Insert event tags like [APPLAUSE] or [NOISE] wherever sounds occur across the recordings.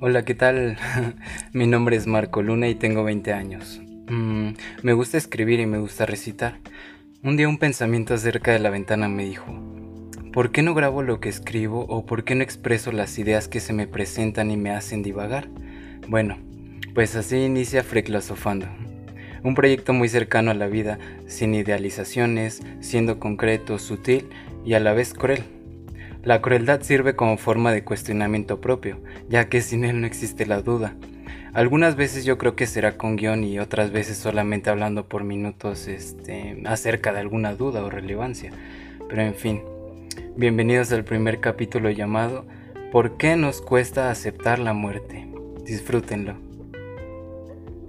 Hola, ¿qué tal? [LAUGHS] Mi nombre es Marco Luna y tengo 20 años. Mm, me gusta escribir y me gusta recitar. Un día un pensamiento acerca de la ventana me dijo, ¿por qué no grabo lo que escribo o por qué no expreso las ideas que se me presentan y me hacen divagar? Bueno, pues así inicia Freclosofando. Un proyecto muy cercano a la vida, sin idealizaciones, siendo concreto, sutil y a la vez cruel. La crueldad sirve como forma de cuestionamiento propio, ya que sin él no existe la duda. Algunas veces yo creo que será con guion y otras veces solamente hablando por minutos este, acerca de alguna duda o relevancia. Pero en fin, bienvenidos al primer capítulo llamado ¿Por qué nos cuesta aceptar la muerte? Disfrútenlo.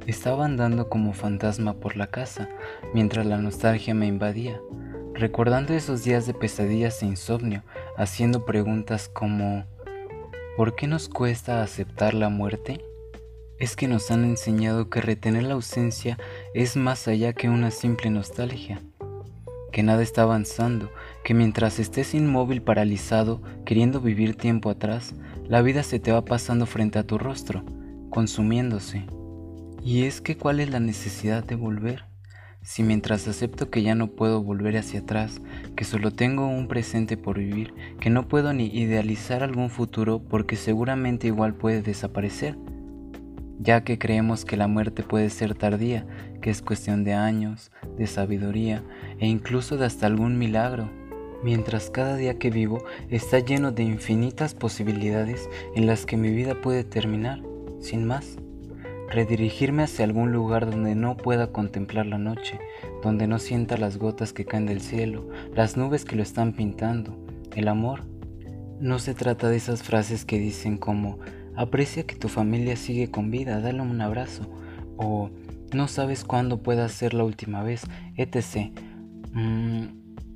Estaba andando como fantasma por la casa mientras la nostalgia me invadía recordando esos días de pesadillas e insomnio, haciendo preguntas como ¿por qué nos cuesta aceptar la muerte? Es que nos han enseñado que retener la ausencia es más allá que una simple nostalgia, que nada está avanzando, que mientras estés inmóvil paralizado, queriendo vivir tiempo atrás, la vida se te va pasando frente a tu rostro, consumiéndose. Y es que cuál es la necesidad de volver? Si mientras acepto que ya no puedo volver hacia atrás, que solo tengo un presente por vivir, que no puedo ni idealizar algún futuro porque seguramente igual puede desaparecer, ya que creemos que la muerte puede ser tardía, que es cuestión de años, de sabiduría e incluso de hasta algún milagro, mientras cada día que vivo está lleno de infinitas posibilidades en las que mi vida puede terminar, sin más redirigirme hacia algún lugar donde no pueda contemplar la noche, donde no sienta las gotas que caen del cielo, las nubes que lo están pintando, el amor. No se trata de esas frases que dicen como aprecia que tu familia sigue con vida, dale un abrazo, o no sabes cuándo pueda ser la última vez, etc. Mm,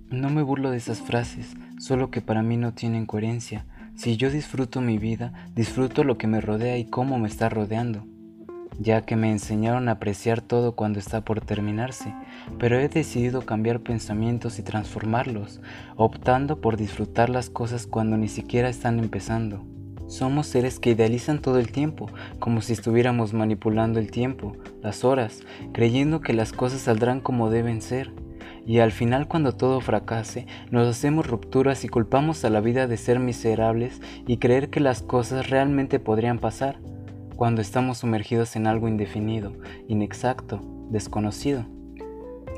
no me burlo de esas frases, solo que para mí no tienen coherencia. Si yo disfruto mi vida, disfruto lo que me rodea y cómo me está rodeando ya que me enseñaron a apreciar todo cuando está por terminarse, pero he decidido cambiar pensamientos y transformarlos, optando por disfrutar las cosas cuando ni siquiera están empezando. Somos seres que idealizan todo el tiempo, como si estuviéramos manipulando el tiempo, las horas, creyendo que las cosas saldrán como deben ser. Y al final cuando todo fracase, nos hacemos rupturas y culpamos a la vida de ser miserables y creer que las cosas realmente podrían pasar cuando estamos sumergidos en algo indefinido, inexacto, desconocido.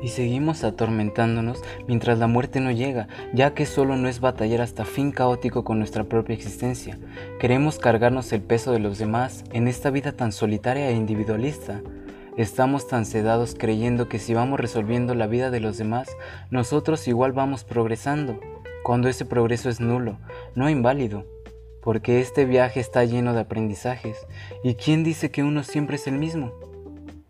Y seguimos atormentándonos mientras la muerte no llega, ya que solo no es batallar hasta fin caótico con nuestra propia existencia. Queremos cargarnos el peso de los demás en esta vida tan solitaria e individualista. Estamos tan sedados creyendo que si vamos resolviendo la vida de los demás, nosotros igual vamos progresando, cuando ese progreso es nulo, no inválido, porque este viaje está lleno de aprendizajes. ¿Y quién dice que uno siempre es el mismo?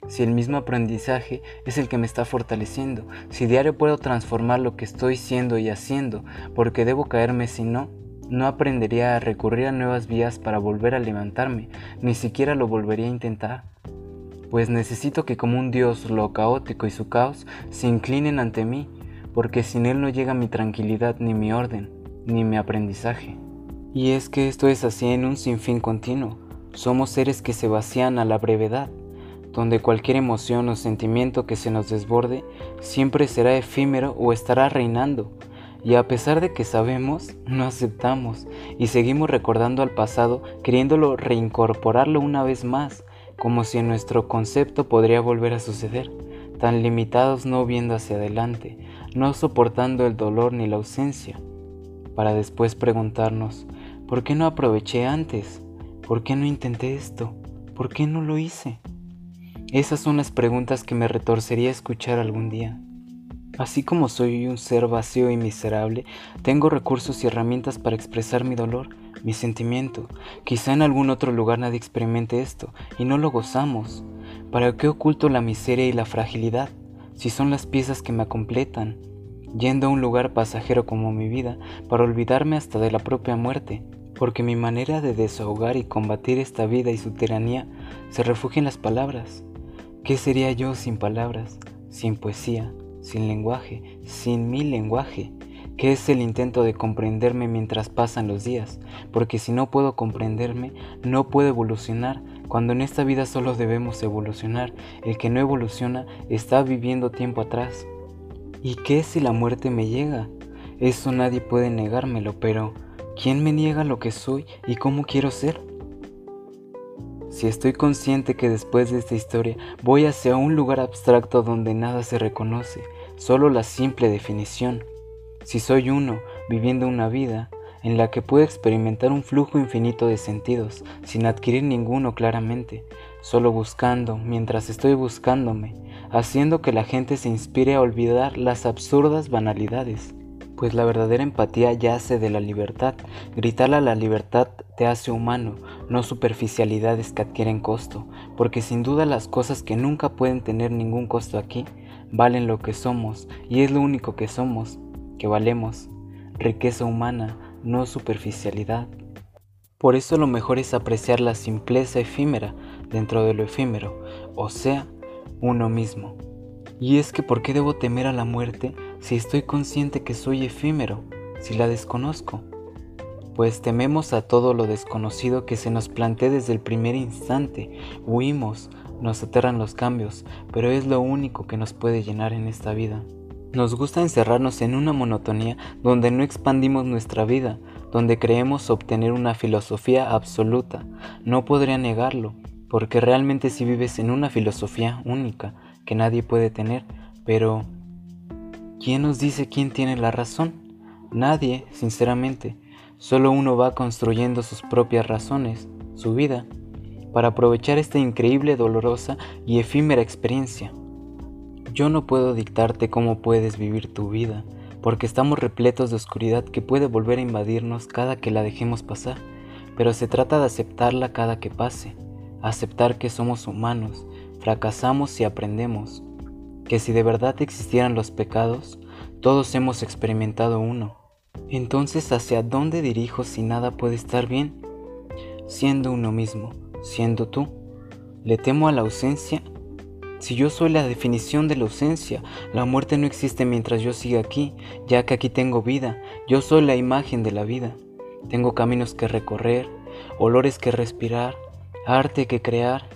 Si el mismo aprendizaje es el que me está fortaleciendo, si diario puedo transformar lo que estoy siendo y haciendo, porque debo caerme si no, no aprendería a recurrir a nuevas vías para volver a levantarme, ni siquiera lo volvería a intentar. Pues necesito que como un Dios lo caótico y su caos se inclinen ante mí, porque sin Él no llega mi tranquilidad ni mi orden, ni mi aprendizaje. Y es que esto es así en un sinfín continuo. Somos seres que se vacían a la brevedad, donde cualquier emoción o sentimiento que se nos desborde siempre será efímero o estará reinando. Y a pesar de que sabemos, no aceptamos y seguimos recordando al pasado, queriéndolo reincorporarlo una vez más, como si en nuestro concepto podría volver a suceder, tan limitados no viendo hacia adelante, no soportando el dolor ni la ausencia, para después preguntarnos, ¿Por qué no aproveché antes? ¿Por qué no intenté esto? ¿Por qué no lo hice? Esas son las preguntas que me retorcería escuchar algún día. Así como soy un ser vacío y miserable, tengo recursos y herramientas para expresar mi dolor, mi sentimiento. Quizá en algún otro lugar nadie experimente esto y no lo gozamos. ¿Para qué oculto la miseria y la fragilidad si son las piezas que me completan? Yendo a un lugar pasajero como mi vida para olvidarme hasta de la propia muerte, porque mi manera de desahogar y combatir esta vida y su tiranía se refugia en las palabras. ¿Qué sería yo sin palabras, sin poesía, sin lenguaje, sin mi lenguaje? ¿Qué es el intento de comprenderme mientras pasan los días? Porque si no puedo comprenderme, no puedo evolucionar, cuando en esta vida solo debemos evolucionar. El que no evoluciona está viviendo tiempo atrás. ¿Y qué si la muerte me llega? Eso nadie puede negármelo, pero ¿quién me niega lo que soy y cómo quiero ser? Si estoy consciente que después de esta historia voy hacia un lugar abstracto donde nada se reconoce, solo la simple definición, si soy uno viviendo una vida en la que puedo experimentar un flujo infinito de sentidos sin adquirir ninguno claramente, solo buscando mientras estoy buscándome, haciendo que la gente se inspire a olvidar las absurdas banalidades. Pues la verdadera empatía yace de la libertad. Gritarle a la libertad te hace humano, no superficialidades que adquieren costo, porque sin duda las cosas que nunca pueden tener ningún costo aquí valen lo que somos, y es lo único que somos, que valemos, riqueza humana, no superficialidad. Por eso lo mejor es apreciar la simpleza efímera dentro de lo efímero, o sea, uno mismo. Y es que ¿por qué debo temer a la muerte si estoy consciente que soy efímero, si la desconozco? Pues tememos a todo lo desconocido que se nos plantea desde el primer instante, huimos, nos aterran los cambios, pero es lo único que nos puede llenar en esta vida. Nos gusta encerrarnos en una monotonía donde no expandimos nuestra vida, donde creemos obtener una filosofía absoluta. No podría negarlo, porque realmente si vives en una filosofía única que nadie puede tener, pero ¿quién nos dice quién tiene la razón? Nadie, sinceramente. Solo uno va construyendo sus propias razones, su vida, para aprovechar esta increíble, dolorosa y efímera experiencia. Yo no puedo dictarte cómo puedes vivir tu vida, porque estamos repletos de oscuridad que puede volver a invadirnos cada que la dejemos pasar, pero se trata de aceptarla cada que pase, aceptar que somos humanos, fracasamos y aprendemos, que si de verdad existieran los pecados, todos hemos experimentado uno. Entonces, ¿hacia dónde dirijo si nada puede estar bien? Siendo uno mismo, siendo tú. ¿Le temo a la ausencia? Si yo soy la definición de la ausencia, la muerte no existe mientras yo siga aquí, ya que aquí tengo vida, yo soy la imagen de la vida. Tengo caminos que recorrer, olores que respirar, arte que crear.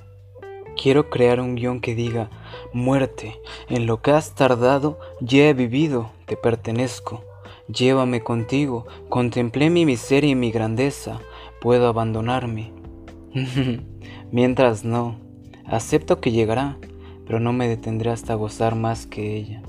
Quiero crear un guion que diga, muerte, en lo que has tardado, ya he vivido, te pertenezco. Llévame contigo, contemplé mi miseria y mi grandeza, puedo abandonarme. [LAUGHS] Mientras no, acepto que llegará, pero no me detendré hasta gozar más que ella.